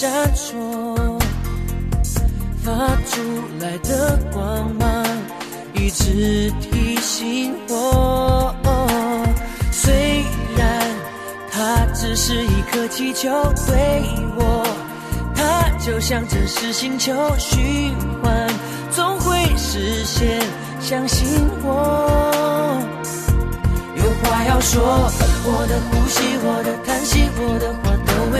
闪烁发出来的光芒，一直提醒我。虽然它只是一颗气球，对我，它就像真实星球，循环总会实现。相信我，有话要说，我的呼吸，我的叹息，我的。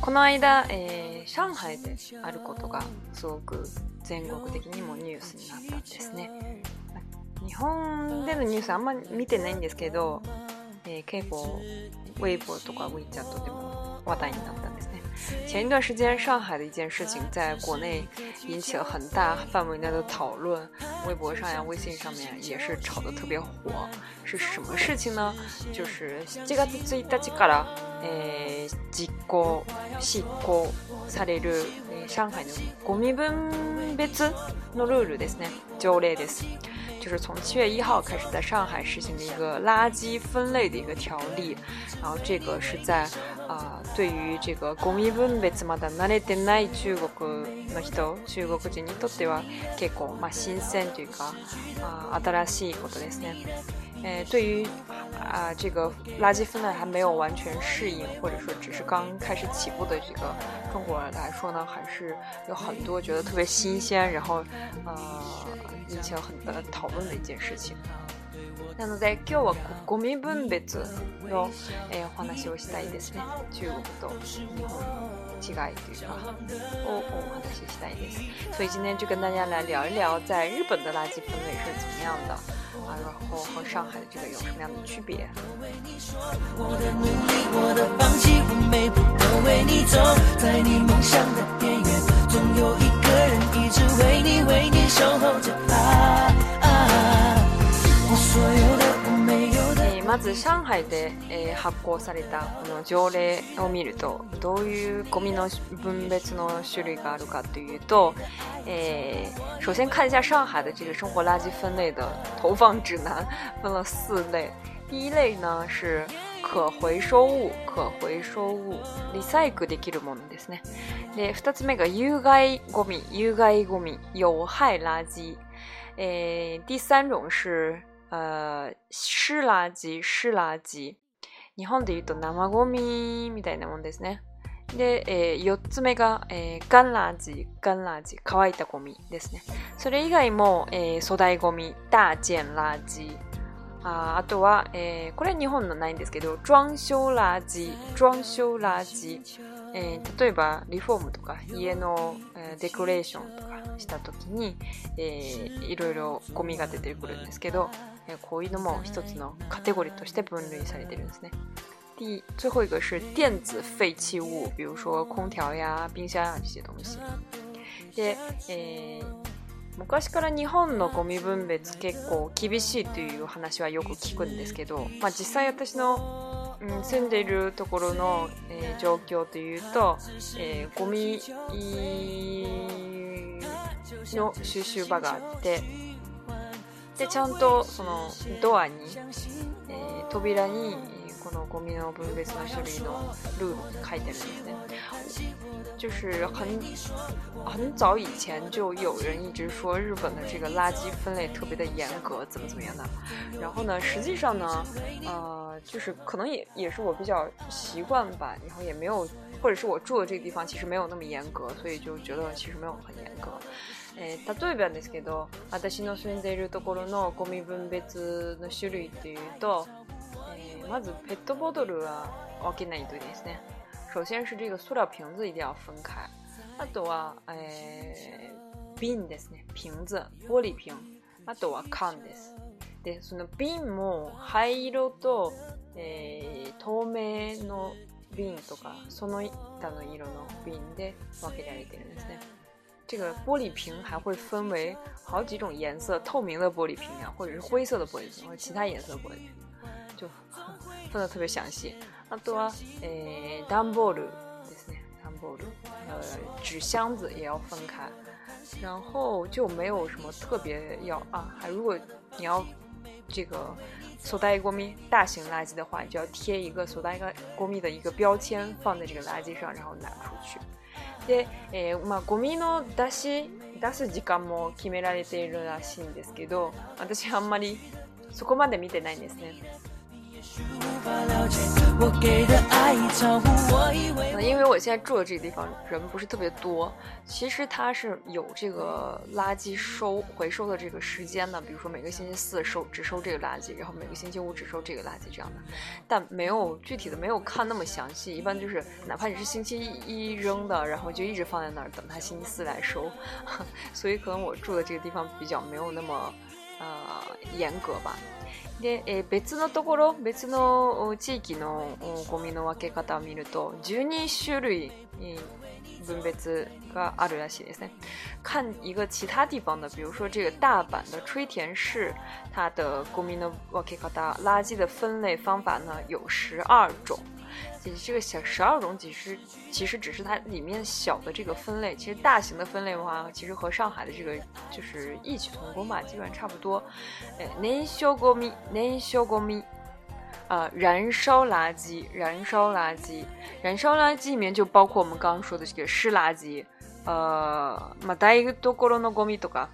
この間、えー、上海であることがすごく全国的にもニュースになったんですね日本でのニュースあんまり見てないんですけど、えー、結構 Weibo とか WeChat でも話題になったんですね前一段時間上海的一件事情在国内引起了很大范围内的讨论，微博上呀、微信上面也是炒得特别火。是什么事情呢？就是这个最大这个了。えー、実行執行される、えー、上海のゴミ分別のルールですね条例です。就是从七月一号开始，在上海实行的一个垃圾分类的一个条例，然后这个是在啊、呃，对于这个ゴミ分別まだ慣れてない中国の人、中国人にとっては結構まあ新鮮というか、あ新しいことですね。呃，对于啊这个垃圾分类还没有完全适应，或者说只是刚开始起步的这个中国人来说呢，还是有很多觉得特别新鲜，然后呃引起了很大的讨论的一件事情。那么在讲我，垃圾分类的，呃，話をしたいですね。中国と日本。奇怪一点吧，哦哦，很奇谢一点，所以今天就跟大家来聊一聊，在日本的垃圾分类是怎么样的，然后和上海的这个有什么样的区别。まず上海で、えー、発行されたこの条例を見るとどういうゴミの分別の種類があるかというと、えー、首先看一下上海的这个生活垃圾分类的投放指南，分了四类。第一类呢是可回收物、可回收物、リサイクルできるものですね。で、二つ目が有害ゴミ、有害ゴミ、有害垃圾。えー、第三种是あ湿垃圾、湿垃圾。日本で言うと生ゴミみたいなもんですね。で、えー、4つ目が、えー、ガンラージ、ガンラージ、乾いたゴミですね。それ以外も、えー、粗大ゴミ、大件ラージ。ああとは、えー、これ日本のないんですけど、装修ラージ、装修ラージ。えー、例えば、リフォームとか、家の、えー、デコレーションとかした時に、えー、いろいろゴミが出てくるんですけど、こういうのも一つのカテゴリーとして分類されてるんですね。第最後一个是电子废棄物，比如说空調や冰箱や这些东西。で、えー、昔から日本のゴミ分別結構厳しいという話はよく聞くんですけど、まあ、実際私の、うん、住んでいるところの、えー、状況というと、えー、ゴミの収集場があって。就是很很早以前就有人一直说日本的这个垃圾分类特别的严格，怎么怎么样的。然后呢，实际上呢，呃，就是可能也也是我比较习惯吧，然后也没有，或者是我住的这个地方其实没有那么严格，所以就觉得其实没有很严格。えー、例えばですけど私の住んでいるところのゴミ分別の種類っていうと、えー、まずペットボトルは分けないとですね首先是这个塑料瓶子一定要分开あとは、えー、瓶ですね瓶子玻璃瓶あとは缶ですでその瓶も灰色と、えー、透明の瓶とかその他の色の瓶で分けられてるんですね这个玻璃瓶还会分为好几种颜色，透明的玻璃瓶啊，或者是灰色的玻璃瓶，或者其他颜色玻璃，瓶，就分的特别详细。啊，对，诶，ダンボール，ダンボ呃，纸箱子也要分开。然后就没有什么特别要啊，还如果你要这个所带一锅米大型垃圾的话，就要贴一个带一个锅米的一个标签，放在这个垃圾上，然后拿出去。で、えー、まあ、ゴミの出し出す時間も決められているらしいんですけど私あんまりそこまで見てないんですね那因为我现在住的这个地方人不是特别多，其实它是有这个垃圾收回收的这个时间的，比如说每个星期四收只收这个垃圾，然后每个星期五只收这个垃圾这样的，但没有具体的，没有看那么详细，一般就是哪怕你是星期一扔的，然后就一直放在那儿等他星期四来收，所以可能我住的这个地方比较没有那么呃严格吧。で、えー、別のところ別の地域のゴミの分け方を見ると12種類、分別があるらしいですね。看一个其他地方的，比如说这个大阪的吹田市，它的ゴミの分け方、垃圾的分类方法呢有十二种。这个小十二种，其实其实只是它里面小的这个分类。其实大型的分类的话，其实和上海的这个就是异曲同工吧，基本差不多。诶，那小果米，那小果米啊，燃烧垃圾，燃烧垃圾，燃烧垃圾里面就包括我们刚刚说的这个湿垃圾。呃，ま大分ところのゴミとか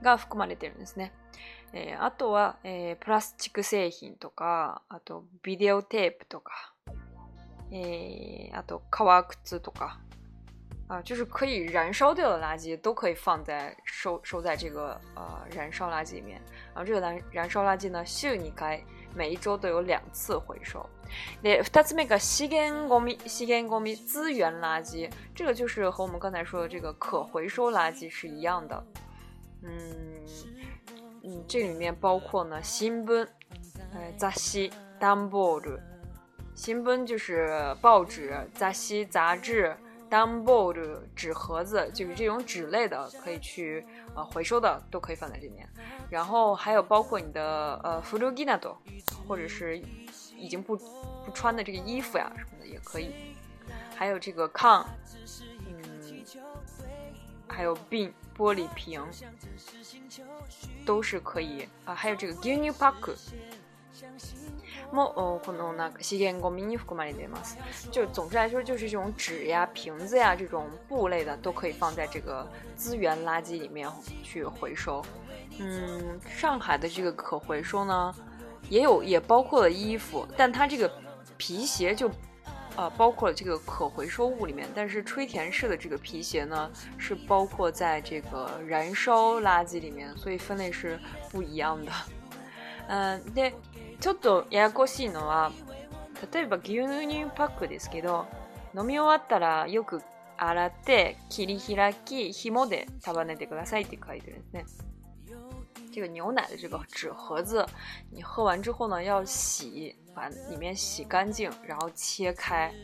が含まれてるんですね。啊，后是塑料制品，和后是视频带，和后是皮鞋，和就是可以燃烧掉的垃圾，都可以放在收收在这个呃燃烧垃圾里面。然后这个燃燃烧垃圾呢，小你该每一周都有两次回收。那第二面个细干果米，细干果米资源垃圾，这个就是和我们刚才说的这个可回收垃圾是一样的。嗯。嗯，这里面包括呢，新闻，呃，杂西 d o w b o r d 新闻就是报纸，杂西杂志 d o w b o r d 纸盒子，就是这种纸类的可以去呃回收的都可以放在这边。然后还有包括你的呃，服装衣架都，或者是已经不不穿的这个衣服呀什么的也可以。还有这个炕，嗯，还有病。玻璃瓶都是可以啊，还有这个 guinea park，莫哦就总之来说就是这种纸呀、瓶子呀、这种布类的都可以放在这个资源垃圾里面去回收。嗯，上海的这个可回收呢，也有也包括了衣服，但它这个皮鞋就。啊，包括这个可回收物里面，但是吹填式的这个皮鞋呢，是包括在这个燃烧垃圾里面，所以分类是不一样的。啊，でちょっとややこしいのは、例えば牛乳パックですけど、飲み終わったらよく洗って切り開き紐で束ねてくださいって書いてるんですね。这个牛奶这个纸盒子，你喝完之后呢要洗。把里面洗干净，然后切开，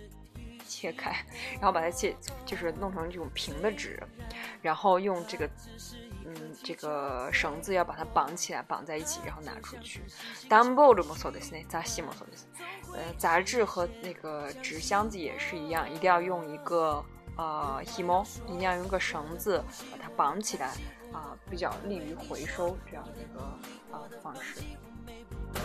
切开，然后把它切，就是弄成这种平的纸，然后用这个，嗯，这个绳子要把它绑起来，绑在一起，然后拿出去。dumpold 么说的，内咋写么说的，呃，杂志和那个纸箱子也是一样，一定要用一个呃 h m o 一定要用个绳子把它绑起来啊，比较利于回收这样的一个啊方式。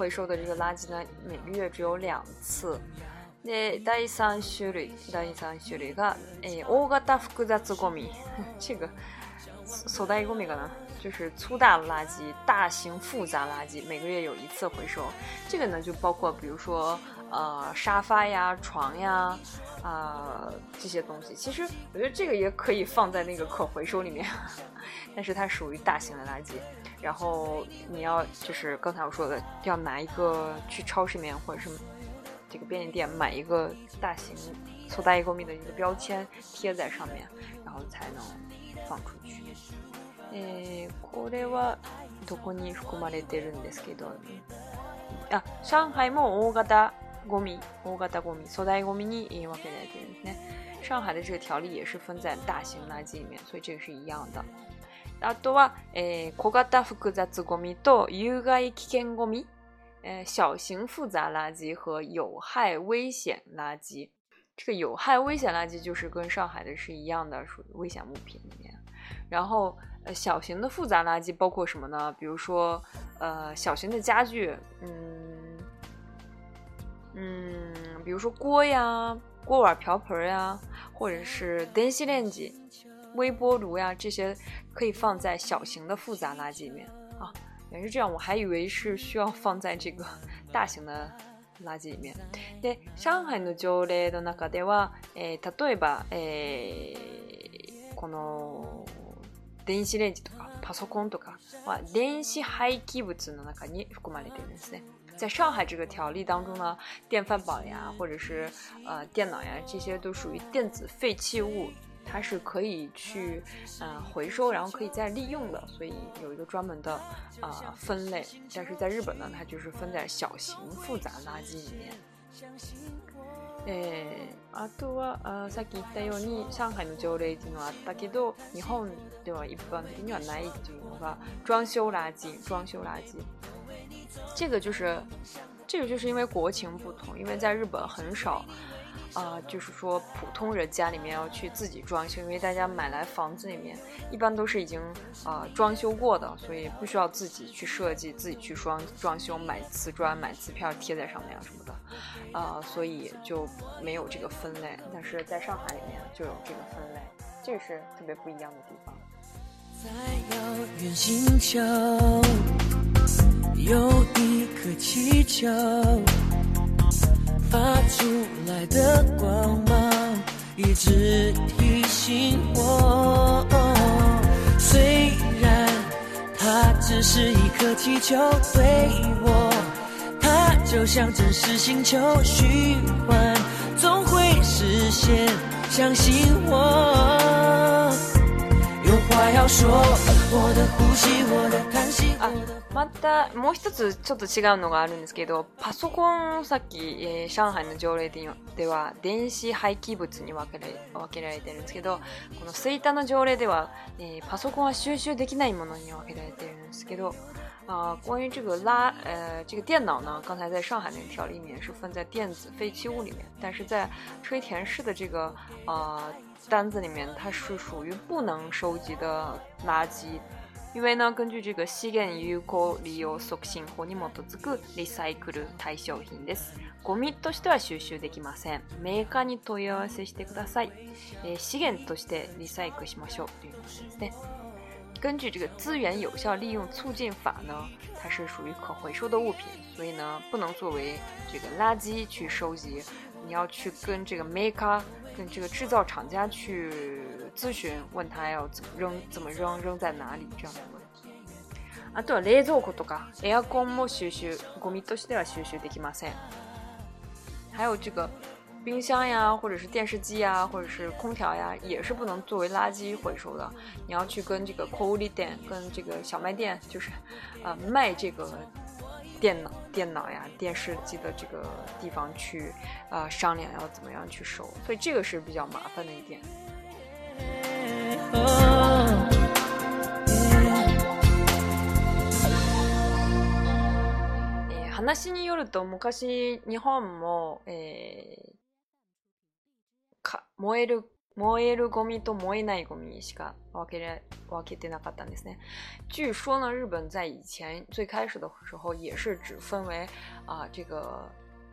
回收的这个垃圾呢，每个月只有两次。那第三种类，第三种类，个，大型复杂垃圾，这个所谓“大”意，顾名革呢，就是粗大垃圾、大型复杂垃圾，每个月有一次回收。这个呢，就包括，比如说。呃，沙发呀，床呀，啊，这些东西，其实我觉得这个也可以放在那个可回收里面，但是它属于大型的垃圾，然后你要就是刚才我说的，要拿一个去超市里面或者是这个便利店买一个大型，粗大一公米的一个标签贴在上面，然后才能放出去。え、これはどこに含まれてるんですけど、あ、上海も大型。国民，五个大国民，所在国民呢？因为垃圾分类，那上海的这个条例也是分在大型垃圾里面，所以这个是一样的。然后是呃，小型复杂垃圾和有害危险垃圾。呃，小型复杂垃圾和有害危险垃圾，这个有害危险垃圾就是跟上海的是一样的，属于危险物品里面。然后呃，小型的复杂垃圾包括什么呢？比如说呃，小型的家具，嗯。嗯，比如说锅呀、锅碗瓢盆呀，或者是电磁炉、微波炉呀，这些可以放在小型的复杂垃圾里面啊。也是这样，我还以为是需要放在这个 大型的垃圾里面。え、上海の条例の中では、え、例えば、え、この電子レンジとか、パソコンとかは電子廃棄物の中に含まれているんですね。在上海这个条例当中呢，电饭煲呀，或者是呃电脑呀，这些都属于电子废弃物，它是可以去呃回收，然后可以再利用的，所以有一个专门的呃分类。但是在日本呢，它就是分在小型复杂垃圾里面。え、あとは、あさっき言ったように、上海の条例にもあったけど、日本では一般的に、原来就是装修垃圾，装修垃圾。这个就是，这个就是因为国情不同，因为在日本很少，啊，就是说普通人家里面要去自己装修，因为大家买来房子里面一般都是已经啊装修过的，所以不需要自己去设计、自己去装装修，买瓷砖、买瓷片贴在上面啊什么的，啊，所以就没有这个分类。但是在上海里面就有这个分类，这是特别不一样的地方。在遥远星球。有一颗气球发出来的光芒，一直提醒我。虽然它只是一颗气球，对我，它就像真实星球，虚幻总会实现，相信我。要说我的呼吸我的叹息我的またもう一つちょっと違うのがあるんですけどパソコンさっき、えー、上海の条例では電子廃棄物に分けられ分けられてるんですけどこの水田の条例では、えー、パソコンは収集できないものに分けられてるんですけど啊、呃，关于这个拉呃这个电脑呢，刚才在上海那个条例里面是分在电子废棄物里面，但是在吹田市的这个呃单子里面它是属于不能收集的垃圾。因为呢，根据这个資源有効利用促進法に基づくリサイクル対象品です。ゴミとしては収集できません。メーカーに問い合わせしてください。えー、資源としてリサイクルしましょうということですね。根据这个资源有效利用促进法呢，它是属于可回收的物品，所以呢，不能作为这个垃圾去收集。你要去跟这个 maker 这个制造厂家去咨询，问他要怎么扔，怎么扔，扔在哪里？这样的问。题。啊，对，来做这个，也要光摸学学，光摸多学点学学得起嘛噻。还有这个冰箱呀，或者是电视机呀，或者是空调呀，也是不能作为垃圾回收的。你要去跟这个 c o 库利店，跟这个小卖店，就是，呃，卖这个。电脑、电脑呀、电视机的这个地方去，啊，商量要怎么样去收，所以这个是比较麻烦的一点。話によると、昔日本も、え、か燃える。燃えるゴミと燃えないゴミしか分けれ分けてなかったんですね。据说呢，日本在以前最开始的时候也是只分为啊这个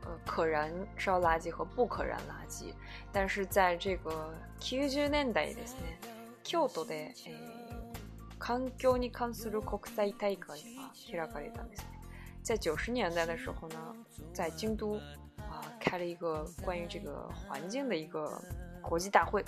呃可燃烧垃圾和不可燃垃圾。但是在这个去年のねですね，京都で環境に関する国際大会が開かれたんですね。在十年的时候呢，在京都啊开了一个关于这个环境的一个。国际大会，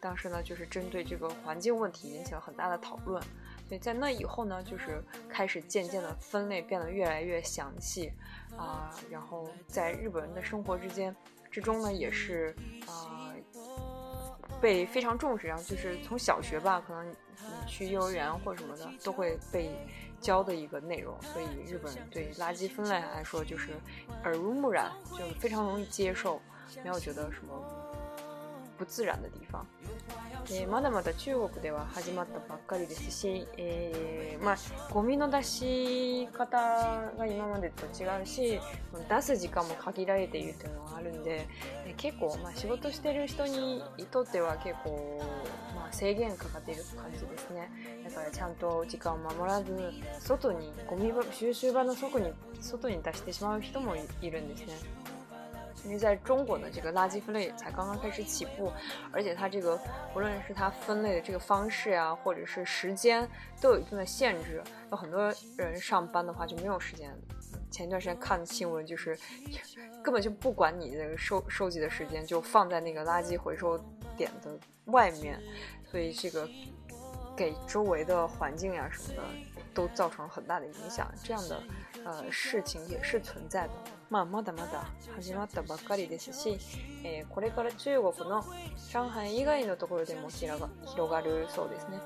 当时呢就是针对这个环境问题引起了很大的讨论，所以在那以后呢，就是开始渐渐的分类变得越来越详细，啊，然后在日本人的生活之间之中呢也是啊被非常重视，然后就是从小学吧，可能你去幼儿园或什么的都会被教的一个内容，所以日本人对垃圾分类来说就是耳濡目染，就非常容易接受，没有觉得什么。不自然的地方。でまだまだ中国では始まったばっかりですし、えー、まあ、ゴミの出し方が今までと違うし出す時間も限られているというのがあるんで結構、まあ、仕事してる人にとっては結構、まあ、制限かかっている感じですねだからちゃんと時間を守らず外にゴミ収集場の外に外に出してしまう人もいるんですね。因为在中国呢，这个垃圾分类才刚刚开始起步，而且它这个无论是它分类的这个方式呀，或者是时间，都有一定的限制。有很多人上班的话就没有时间。前一段时间看新闻，就是根本就不管你那个收收集的时间，就放在那个垃圾回收点的外面，所以这个给周围的环境呀什么的。都造成了很大的影响，这样的呃事情也是存在的。まあまだまだ、始まったばかりですし、えこれから中国の上海以外のところでもが広がるそうですね。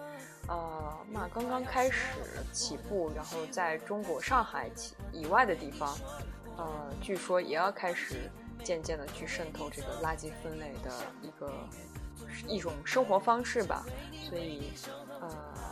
あまあ刚刚开始起步，然后在中国上海以外的地方，呃，据说也要开始渐渐的去渗透这个垃圾分类的一个一种生活方式吧。所以，呃。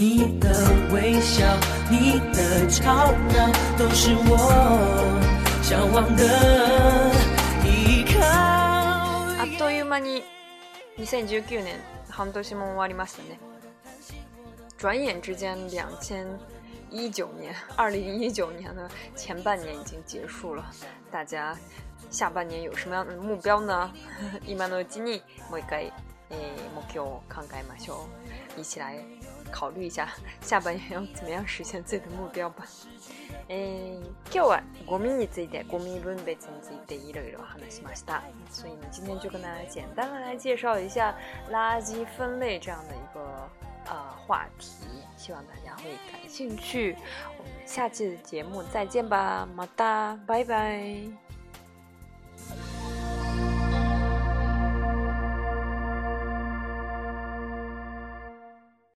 あっという間に2019年半年も終わりましたね。ジャイア2019年、2019年的前半年已经结束了。大家下半年有什么样的目标呢？今の一ちにもう一回。诶，我叫康改马修，一起来考虑一下下半年要怎么样实现自己的目标吧。诶，今日はごみについて、ごみ分別についていろいろ話しました。所以呢，今天就跟大家简单的来介绍一下垃圾分类这样的一个呃话题，希望大家会感兴趣。我们下期的节目再见吧，么哒，拜拜。